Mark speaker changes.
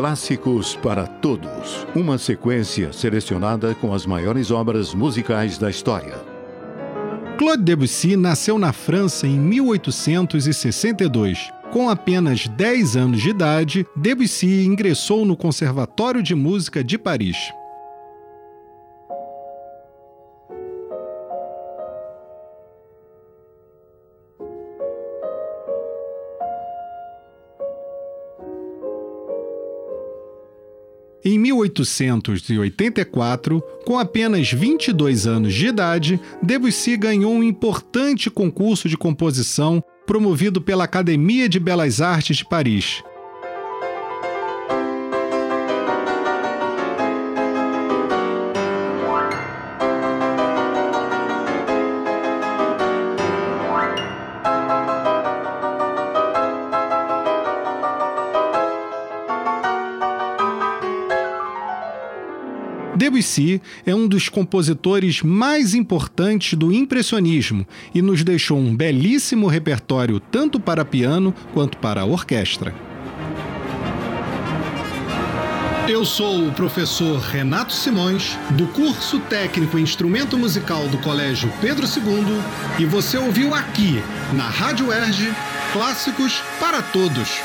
Speaker 1: Clássicos para Todos uma sequência selecionada com as maiores obras musicais da história.
Speaker 2: Claude Debussy nasceu na França em 1862. Com apenas 10 anos de idade, Debussy ingressou no Conservatório de Música de Paris. Em 1884, com apenas 22 anos de idade, Debussy ganhou um importante concurso de composição promovido pela Academia de Belas Artes de Paris. Debussy é um dos compositores mais importantes do impressionismo e nos deixou um belíssimo repertório tanto para piano quanto para orquestra. Eu sou o professor Renato Simões, do curso técnico instrumento musical do Colégio Pedro II, e você ouviu aqui, na Rádio Erge, Clássicos para Todos.